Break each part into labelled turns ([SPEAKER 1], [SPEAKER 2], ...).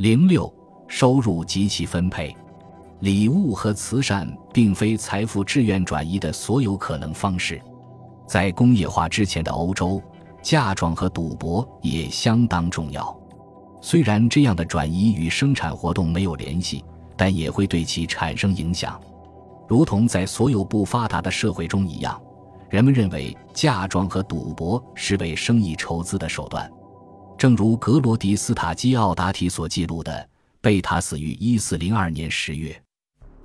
[SPEAKER 1] 零六，收入及其分配。礼物和慈善并非财富志愿转移的所有可能方式。在工业化之前的欧洲，嫁妆和赌博也相当重要。虽然这样的转移与生产活动没有联系，但也会对其产生影响。如同在所有不发达的社会中一样，人们认为嫁妆和赌博是为生意筹资的手段。正如格罗迪斯塔基奥达提所记录的，贝塔死于一四零二年十月。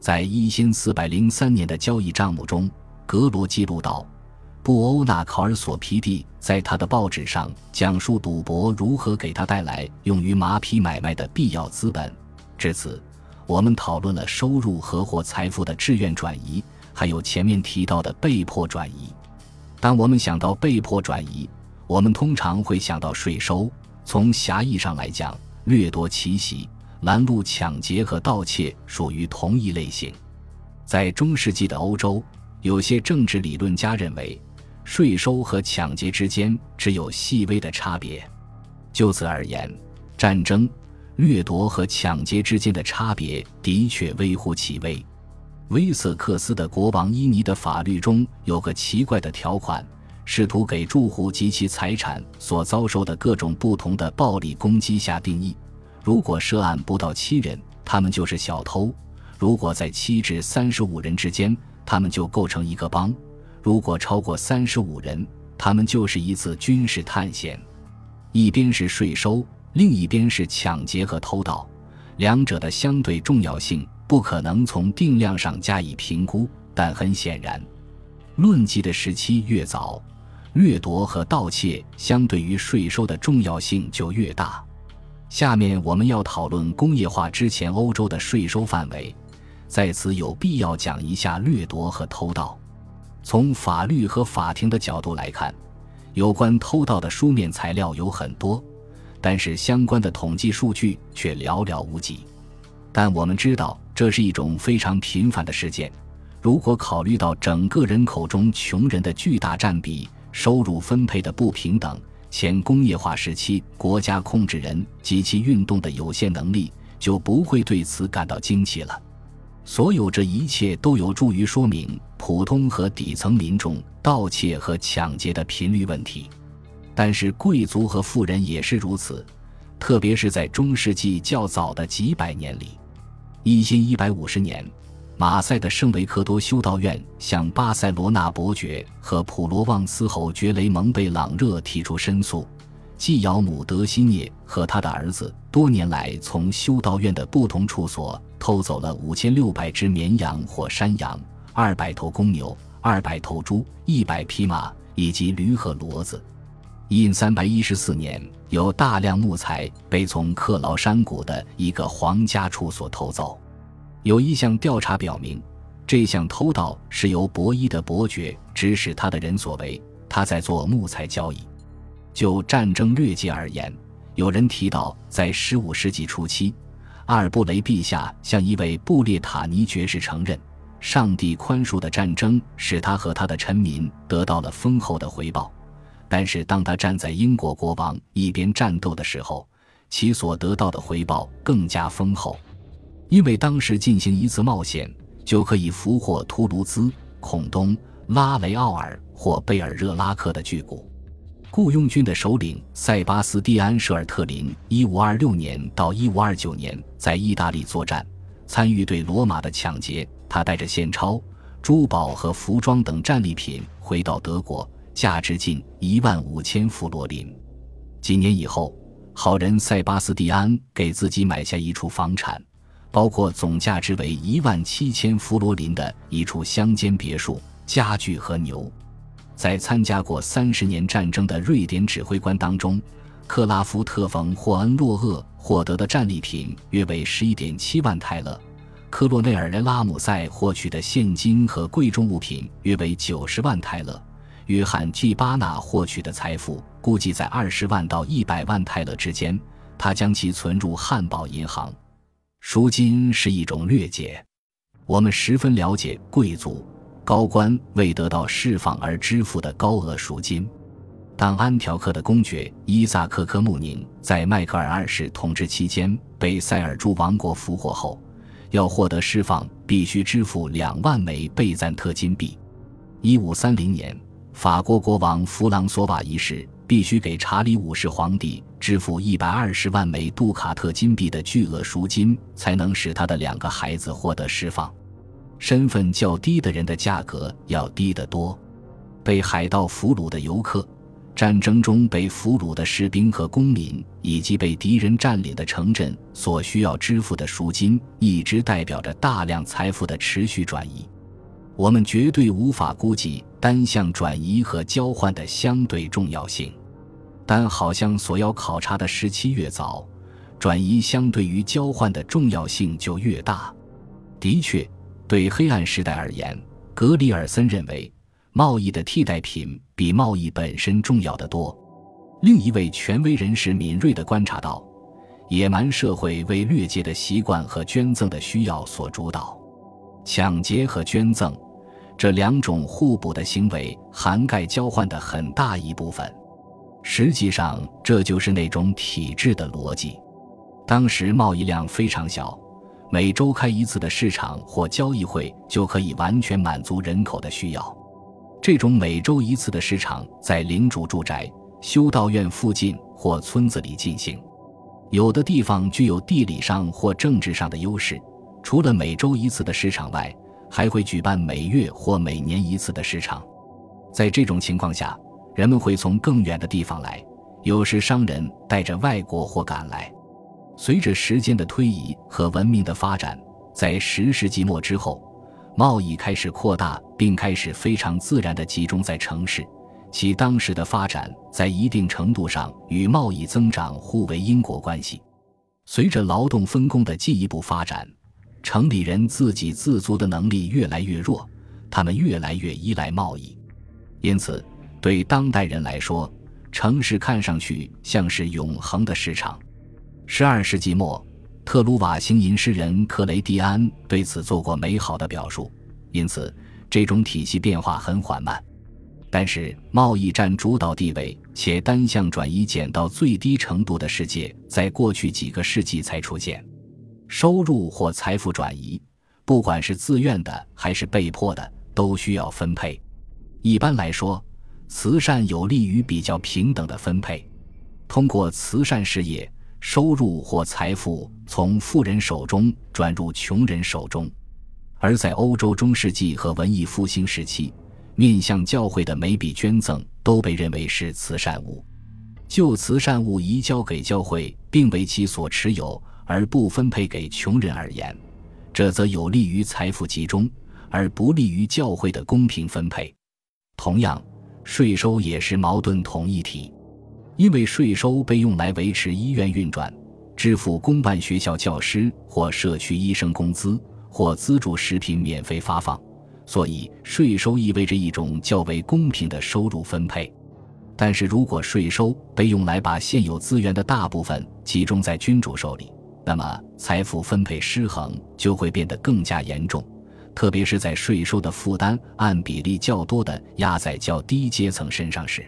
[SPEAKER 1] 在一千四百零三年的交易账目中，格罗记录道：“布欧纳考尔索皮蒂在他的报纸上讲述赌博如何给他带来用于马匹买卖的必要资本。”至此，我们讨论了收入和或财富的志愿转移，还有前面提到的被迫转移。当我们想到被迫转移，我们通常会想到税收。从狭义上来讲，掠夺、奇袭、拦路、抢劫和盗窃属于同一类型。在中世纪的欧洲，有些政治理论家认为，税收和抢劫之间只有细微的差别。就此而言，战争、掠夺和抢劫之间的差别的确微乎其微。威瑟克斯的国王伊尼的法律中有个奇怪的条款。试图给住户及其财产所遭受的各种不同的暴力攻击下定义：如果涉案不到七人，他们就是小偷；如果在七至三十五人之间，他们就构成一个帮；如果超过三十五人，他们就是一次军事探险。一边是税收，另一边是抢劫和偷盗，两者的相对重要性不可能从定量上加以评估。但很显然，论及的时期越早。掠夺和盗窃相对于税收的重要性就越大。下面我们要讨论工业化之前欧洲的税收范围，在此有必要讲一下掠夺和偷盗。从法律和法庭的角度来看，有关偷盗的书面材料有很多，但是相关的统计数据却寥寥无几。但我们知道这是一种非常频繁的事件。如果考虑到整个人口中穷人的巨大占比，收入分配的不平等，前工业化时期国家控制人及其运动的有限能力，就不会对此感到惊奇了。所有这一切都有助于说明普通和底层民众盗窃和抢劫的频率问题。但是贵族和富人也是如此，特别是在中世纪较早的几百年里，一千一百五十年。马赛的圣维克多修道院向巴塞罗那伯爵和普罗旺斯侯爵雷蒙贝朗热提出申诉，继尧姆德西涅和他的儿子多年来从修道院的不同处所偷走了五千六百只绵羊或山羊、二百头公牛、二百头猪、一百匹马以及驴和骡子。印三百一十四年，有大量木材被从克劳山谷的一个皇家处所偷走。有一项调查表明，这项偷盗是由博伊的伯爵指使他的人所为。他在做木材交易。就战争略界而言，有人提到，在15世纪初期，阿尔布雷陛下向一位布列塔尼爵士承认，上帝宽恕的战争使他和他的臣民得到了丰厚的回报。但是，当他站在英国国王一边战斗的时候，其所得到的回报更加丰厚。因为当时进行一次冒险就可以俘获图卢兹、孔东、拉雷奥尔或贝尔热拉克的巨骨。雇佣军的首领塞巴斯蒂安·舍尔特林，1526年到1529年在意大利作战，参与对罗马的抢劫。他带着现钞、珠宝和服装等战利品回到德国，价值近一万五千弗罗林。几年以后，好人塞巴斯蒂安给自己买下一处房产。包括总价值为一万七千弗罗林的一处乡间别墅、家具和牛。在参加过三十年战争的瑞典指挥官当中，克拉夫特·冯·霍恩洛厄获得的战利品约为十一点七万泰勒，科洛内尔·拉姆塞获取的现金和贵重物品约为九十万泰勒，约翰·基巴纳获取的财富估计在二十万到一百万泰勒之间，他将其存入汉堡银行。赎金是一种掠劫，我们十分了解贵族高官为得到释放而支付的高额赎金。当安条克的公爵伊萨克·科穆宁在迈克尔二世统治期间被塞尔柱王国俘获后，要获得释放，必须支付两万枚贝赞特金币。一五三零年，法国国王弗朗索瓦一世必须给查理五世皇帝支付一百二十万枚杜卡特金币的巨额赎金，才能使他的两个孩子获得释放。身份较低的人的价格要低得多。被海盗俘虏的游客。战争中被俘虏的士兵和公民，以及被敌人占领的城镇所需要支付的赎金，一直代表着大量财富的持续转移。我们绝对无法估计单向转移和交换的相对重要性，但好像所要考察的时期越早，转移相对于交换的重要性就越大。的确，对黑暗时代而言，格里尔森认为。贸易的替代品比贸易本身重要得多。另一位权威人士敏锐地观察到，野蛮社会为掠劫的习惯和捐赠的需要所主导。抢劫和捐赠这两种互补的行为涵盖交换的很大一部分。实际上，这就是那种体制的逻辑。当时贸易量非常小，每周开一次的市场或交易会就可以完全满足人口的需要。这种每周一次的市场在领主住宅、修道院附近或村子里进行。有的地方具有地理上或政治上的优势，除了每周一次的市场外，还会举办每月或每年一次的市场。在这种情况下，人们会从更远的地方来，有时商人带着外国货赶来。随着时间的推移和文明的发展，在十世纪末之后。贸易开始扩大，并开始非常自然地集中在城市，其当时的发展在一定程度上与贸易增长互为因果关系。随着劳动分工的进一步发展，城里人自给自足的能力越来越弱，他们越来越依赖贸易。因此，对当代人来说，城市看上去像是永恒的市场。十二世纪末。特鲁瓦星吟诗人克雷蒂安对此做过美好的表述，因此这种体系变化很缓慢。但是，贸易占主导地位且单向转移减到最低程度的世界，在过去几个世纪才出现。收入或财富转移，不管是自愿的还是被迫的，都需要分配。一般来说，慈善有利于比较平等的分配。通过慈善事业。收入或财富从富人手中转入穷人手中，而在欧洲中世纪和文艺复兴时期，面向教会的每笔捐赠都被认为是慈善物。就慈善物移交给教会并为其所持有而不分配给穷人而言，这则有利于财富集中，而不利于教会的公平分配。同样，税收也是矛盾统一体。因为税收被用来维持医院运转、支付公办学校教师或社区医生工资，或资助食品免费发放，所以税收意味着一种较为公平的收入分配。但是如果税收被用来把现有资源的大部分集中在君主手里，那么财富分配失衡就会变得更加严重，特别是在税收的负担按比例较多的压在较低阶层身上时。